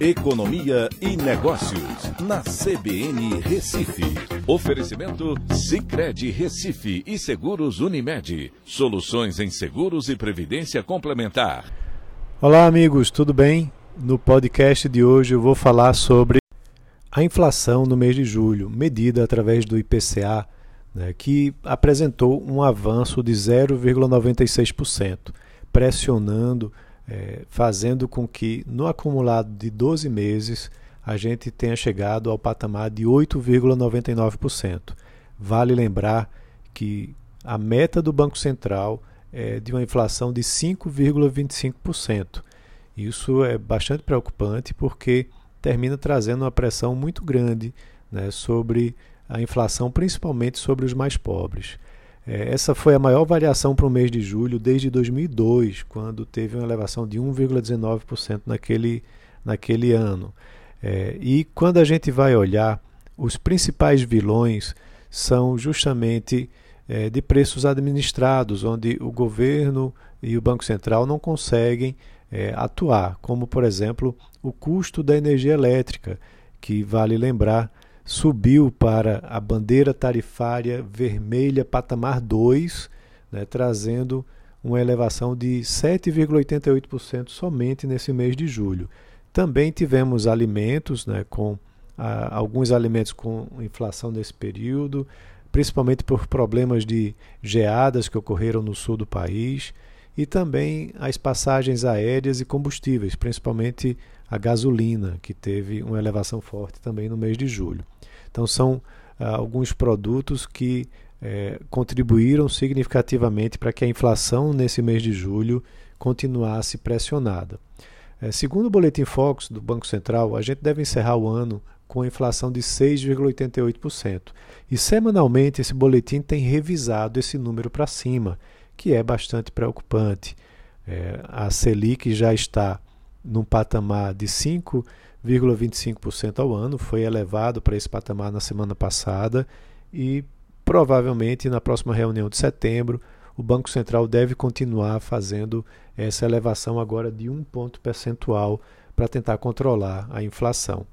Economia e Negócios, na CBN Recife. Oferecimento Cicred Recife e Seguros Unimed. Soluções em seguros e previdência complementar. Olá, amigos, tudo bem? No podcast de hoje eu vou falar sobre a inflação no mês de julho, medida através do IPCA, né, que apresentou um avanço de 0,96%, pressionando é, fazendo com que no acumulado de 12 meses a gente tenha chegado ao patamar de 8,99%. Vale lembrar que a meta do Banco Central é de uma inflação de 5,25%. Isso é bastante preocupante porque termina trazendo uma pressão muito grande né, sobre a inflação, principalmente sobre os mais pobres. É, essa foi a maior variação para o mês de julho desde 2002, quando teve uma elevação de 1,19% naquele, naquele ano. É, e quando a gente vai olhar, os principais vilões são justamente é, de preços administrados, onde o governo e o Banco Central não conseguem é, atuar, como por exemplo o custo da energia elétrica, que vale lembrar subiu para a bandeira tarifária vermelha patamar 2, né, trazendo uma elevação de 7,88% somente nesse mês de julho. Também tivemos alimentos, né, com a, alguns alimentos com inflação nesse período, principalmente por problemas de geadas que ocorreram no sul do país, e também as passagens aéreas e combustíveis, principalmente a gasolina, que teve uma elevação forte também no mês de julho. Então, são ah, alguns produtos que eh, contribuíram significativamente para que a inflação nesse mês de julho continuasse pressionada. Eh, segundo o Boletim Focus do Banco Central, a gente deve encerrar o ano com a inflação de 6,88%. E semanalmente esse boletim tem revisado esse número para cima, que é bastante preocupante. É, a Selic já está num patamar de 5,25% ao ano, foi elevado para esse patamar na semana passada e provavelmente na próxima reunião de setembro o Banco Central deve continuar fazendo essa elevação agora de um ponto percentual para tentar controlar a inflação.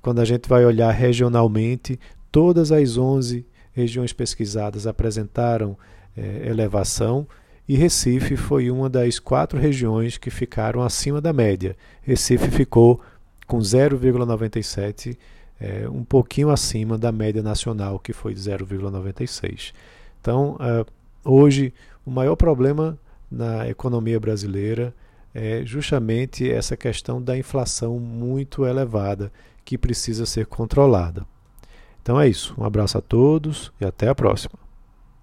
Quando a gente vai olhar regionalmente, todas as 11 regiões pesquisadas apresentaram eh, elevação e Recife foi uma das quatro regiões que ficaram acima da média. Recife ficou com 0,97, é, um pouquinho acima da média nacional, que foi de 0,96. Então, uh, hoje, o maior problema na economia brasileira é justamente essa questão da inflação muito elevada, que precisa ser controlada. Então é isso. Um abraço a todos e até a próxima.